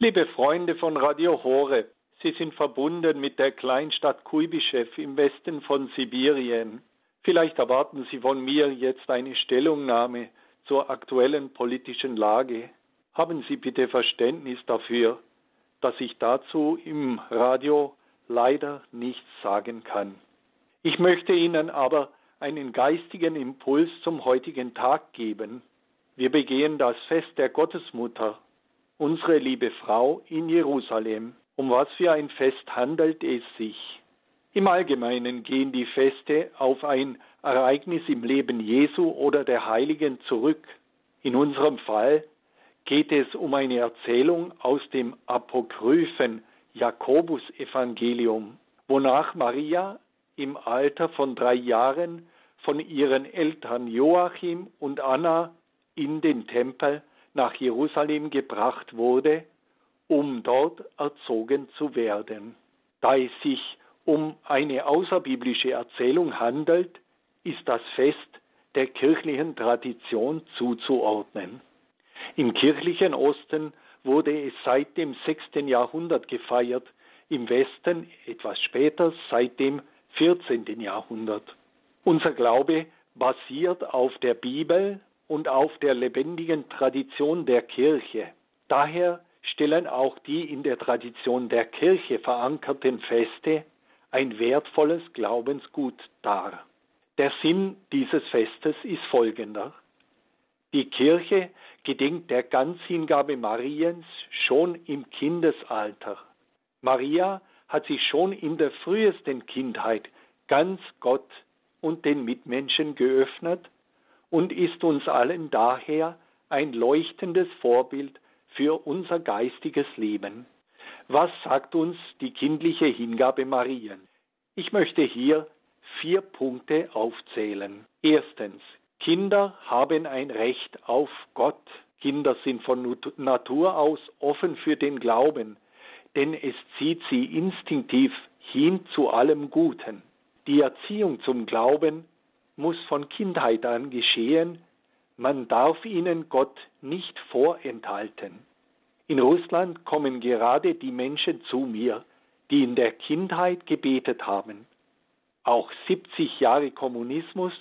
Liebe Freunde von Radio Horeb, Sie sind verbunden mit der Kleinstadt Kuibyschew im Westen von Sibirien. Vielleicht erwarten Sie von mir jetzt eine Stellungnahme zur aktuellen politischen Lage. Haben Sie bitte Verständnis dafür, dass ich dazu im Radio leider nichts sagen kann. Ich möchte Ihnen aber einen geistigen Impuls zum heutigen Tag geben. Wir begehen das Fest der Gottesmutter unsere liebe Frau in Jerusalem. Um was für ein Fest handelt es sich? Im Allgemeinen gehen die Feste auf ein Ereignis im Leben Jesu oder der Heiligen zurück. In unserem Fall geht es um eine Erzählung aus dem apokryphen Jakobusevangelium, wonach Maria im Alter von drei Jahren von ihren Eltern Joachim und Anna in den Tempel nach Jerusalem gebracht wurde, um dort erzogen zu werden. Da es sich um eine außerbiblische Erzählung handelt, ist das Fest der kirchlichen Tradition zuzuordnen. Im kirchlichen Osten wurde es seit dem 6. Jahrhundert gefeiert, im Westen etwas später seit dem 14. Jahrhundert. Unser Glaube basiert auf der Bibel und auf der lebendigen Tradition der Kirche. Daher stellen auch die in der Tradition der Kirche verankerten Feste ein wertvolles Glaubensgut dar. Der Sinn dieses Festes ist folgender. Die Kirche gedenkt der Ganzhingabe Mariens schon im Kindesalter. Maria hat sich schon in der frühesten Kindheit ganz Gott und den Mitmenschen geöffnet und ist uns allen daher ein leuchtendes Vorbild für unser geistiges Leben. Was sagt uns die kindliche Hingabe Marien? Ich möchte hier vier Punkte aufzählen. Erstens, Kinder haben ein Recht auf Gott. Kinder sind von Natur aus offen für den Glauben, denn es zieht sie instinktiv hin zu allem Guten. Die Erziehung zum Glauben muss von Kindheit an geschehen, man darf ihnen Gott nicht vorenthalten. In Russland kommen gerade die Menschen zu mir, die in der Kindheit gebetet haben. Auch 70 Jahre Kommunismus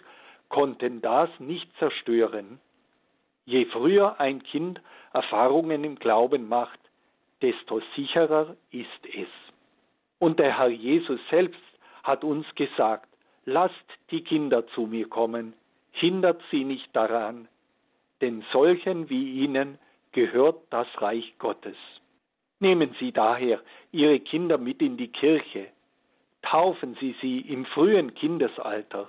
konnten das nicht zerstören. Je früher ein Kind Erfahrungen im Glauben macht, desto sicherer ist es. Und der Herr Jesus selbst hat uns gesagt, Lasst die Kinder zu mir kommen, hindert sie nicht daran, denn solchen wie ihnen gehört das Reich Gottes. Nehmen Sie daher Ihre Kinder mit in die Kirche, taufen Sie sie im frühen Kindesalter,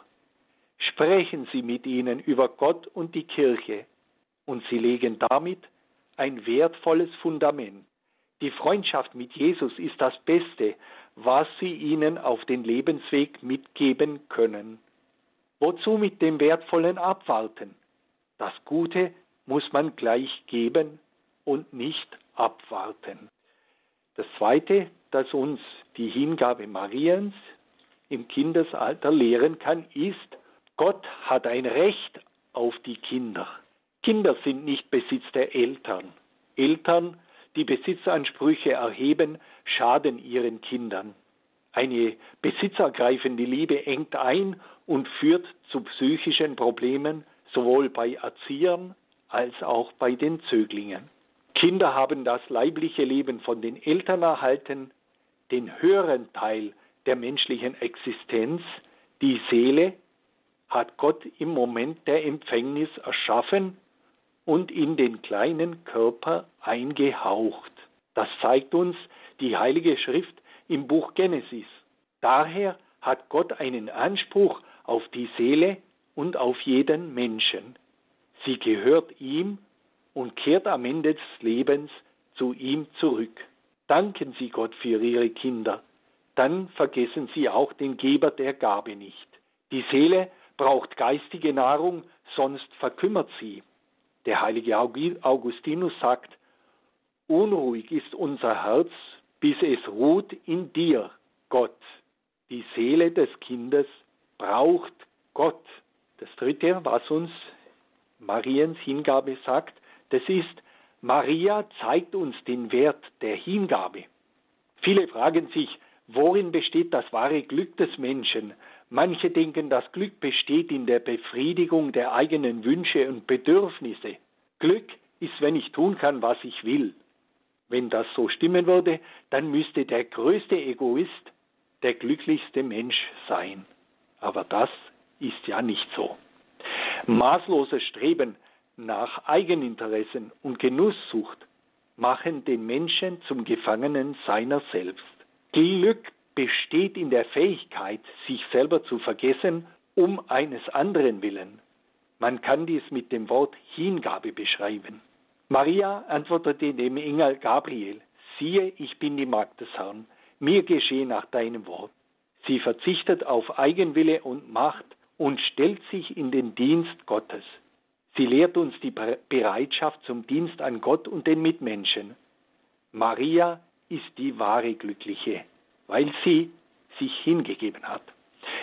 sprechen Sie mit ihnen über Gott und die Kirche, und Sie legen damit ein wertvolles Fundament. Die Freundschaft mit Jesus ist das Beste, was sie ihnen auf den Lebensweg mitgeben können. Wozu mit dem Wertvollen abwarten? Das Gute muss man gleich geben und nicht abwarten. Das Zweite, das uns die Hingabe Mariens im Kindesalter lehren kann, ist, Gott hat ein Recht auf die Kinder. Kinder sind nicht Besitz der Eltern. Eltern die Besitzansprüche erheben, schaden ihren Kindern. Eine besitzergreifende Liebe engt ein und führt zu psychischen Problemen sowohl bei Erziehern als auch bei den Zöglingen. Kinder haben das leibliche Leben von den Eltern erhalten, den höheren Teil der menschlichen Existenz, die Seele, hat Gott im Moment der Empfängnis erschaffen und in den kleinen Körper eingehaucht. Das zeigt uns die Heilige Schrift im Buch Genesis. Daher hat Gott einen Anspruch auf die Seele und auf jeden Menschen. Sie gehört ihm und kehrt am Ende des Lebens zu ihm zurück. Danken Sie Gott für Ihre Kinder, dann vergessen Sie auch den Geber der Gabe nicht. Die Seele braucht geistige Nahrung, sonst verkümmert sie. Der heilige Augustinus sagt, unruhig ist unser Herz, bis es ruht in dir, Gott. Die Seele des Kindes braucht Gott. Das dritte, was uns Mariens Hingabe sagt, das ist Maria zeigt uns den Wert der Hingabe. Viele fragen sich, worin besteht das wahre Glück des Menschen? Manche denken, das Glück besteht in der Befriedigung der eigenen Wünsche und Bedürfnisse. Glück ist, wenn ich tun kann, was ich will. Wenn das so stimmen würde, dann müsste der größte Egoist der glücklichste Mensch sein. Aber das ist ja nicht so. Maßloses Streben nach Eigeninteressen und Genusssucht machen den Menschen zum Gefangenen seiner selbst. Glück besteht in der Fähigkeit, sich selber zu vergessen, um eines anderen willen. Man kann dies mit dem Wort Hingabe beschreiben. Maria antwortete dem Engel Gabriel, siehe, ich bin die Magd des Herrn, mir geschehe nach deinem Wort. Sie verzichtet auf Eigenwille und Macht und stellt sich in den Dienst Gottes. Sie lehrt uns die Bereitschaft zum Dienst an Gott und den Mitmenschen. Maria ist die wahre Glückliche, weil sie sich hingegeben hat.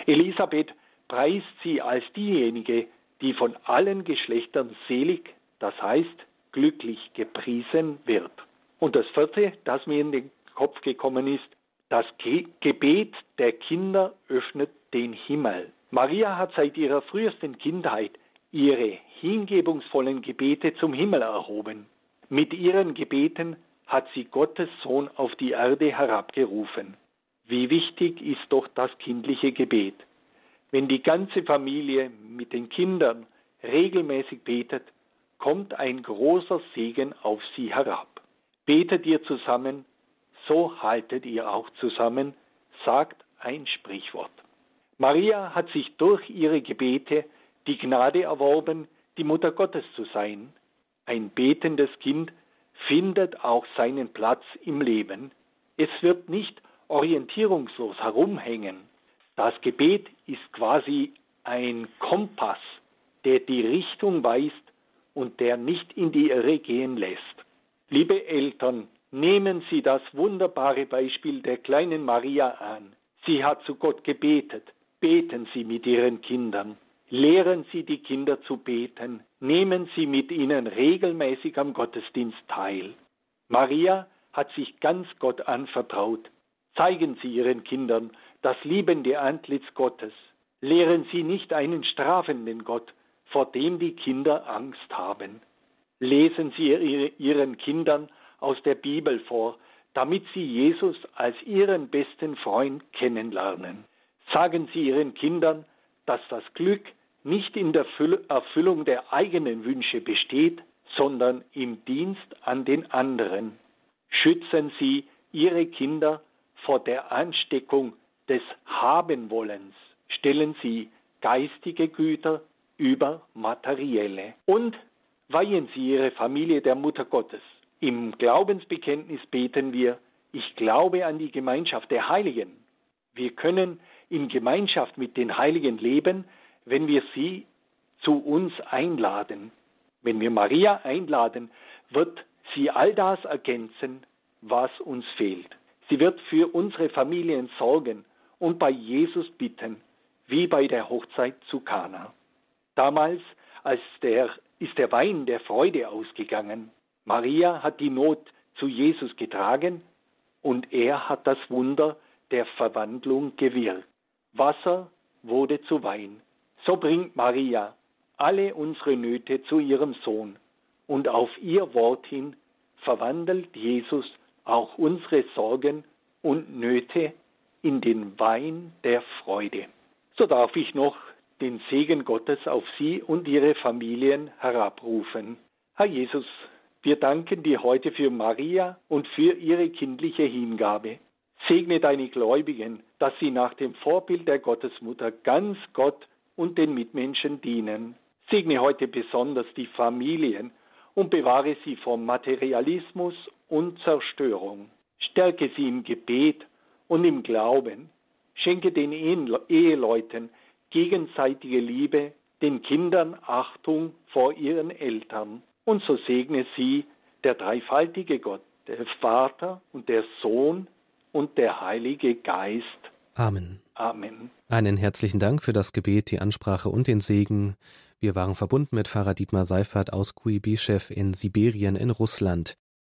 Elisabeth preist sie als diejenige, die von allen Geschlechtern selig, das heißt glücklich gepriesen wird. Und das vierte, das mir in den Kopf gekommen ist, das Gebet der Kinder öffnet den Himmel. Maria hat seit ihrer frühesten Kindheit ihre hingebungsvollen Gebete zum Himmel erhoben. Mit ihren Gebeten hat sie Gottes Sohn auf die Erde herabgerufen. Wie wichtig ist doch das kindliche Gebet. Wenn die ganze Familie mit den Kindern regelmäßig betet, kommt ein großer Segen auf sie herab. Betet ihr zusammen, so haltet ihr auch zusammen, sagt ein Sprichwort. Maria hat sich durch ihre Gebete die Gnade erworben, die Mutter Gottes zu sein. Ein betendes Kind findet auch seinen Platz im Leben. Es wird nicht orientierungslos herumhängen. Das Gebet ist quasi ein Kompass, der die Richtung weist und der nicht in die Irre gehen lässt. Liebe Eltern, nehmen Sie das wunderbare Beispiel der kleinen Maria an. Sie hat zu Gott gebetet. Beten Sie mit Ihren Kindern. Lehren Sie die Kinder zu beten, nehmen Sie mit ihnen regelmäßig am Gottesdienst teil. Maria hat sich ganz Gott anvertraut. Zeigen Sie Ihren Kindern das liebende Antlitz Gottes. Lehren Sie nicht einen strafenden Gott, vor dem die Kinder Angst haben. Lesen Sie Ihren Kindern aus der Bibel vor, damit sie Jesus als ihren besten Freund kennenlernen. Sagen Sie Ihren Kindern, dass das Glück nicht in der Erfüllung der eigenen Wünsche besteht, sondern im Dienst an den anderen. Schützen Sie Ihre Kinder vor der Ansteckung des Habenwollens. Stellen Sie geistige Güter über materielle. Und weihen Sie Ihre Familie der Mutter Gottes. Im Glaubensbekenntnis beten wir, ich glaube an die Gemeinschaft der Heiligen. Wir können in Gemeinschaft mit den Heiligen leben, wenn wir sie zu uns einladen. Wenn wir Maria einladen, wird sie all das ergänzen, was uns fehlt. Sie wird für unsere Familien sorgen und bei Jesus bitten, wie bei der Hochzeit zu Kana. Damals als der, ist der Wein der Freude ausgegangen. Maria hat die Not zu Jesus getragen und er hat das Wunder der Verwandlung gewirkt. Wasser wurde zu Wein. So bringt Maria alle unsere Nöte zu ihrem Sohn und auf ihr Wort hin verwandelt Jesus auch unsere Sorgen und Nöte in den Wein der Freude. So darf ich noch den Segen Gottes auf Sie und Ihre Familien herabrufen. Herr Jesus, wir danken dir heute für Maria und für ihre kindliche Hingabe. Segne deine Gläubigen, dass sie nach dem Vorbild der Gottesmutter ganz Gott und den Mitmenschen dienen. Segne heute besonders die Familien und bewahre sie vor Materialismus und Zerstörung. Stärke sie im Gebet und im Glauben. Schenke den Eheleuten gegenseitige Liebe, den Kindern Achtung vor ihren Eltern. Und so segne sie der dreifaltige Gott, der Vater und der Sohn und der Heilige Geist. Amen. Amen. Einen herzlichen Dank für das Gebet, die Ansprache und den Segen. Wir waren verbunden mit Pfarrer Dietmar Seifert aus Kuibyschew in Sibirien in Russland.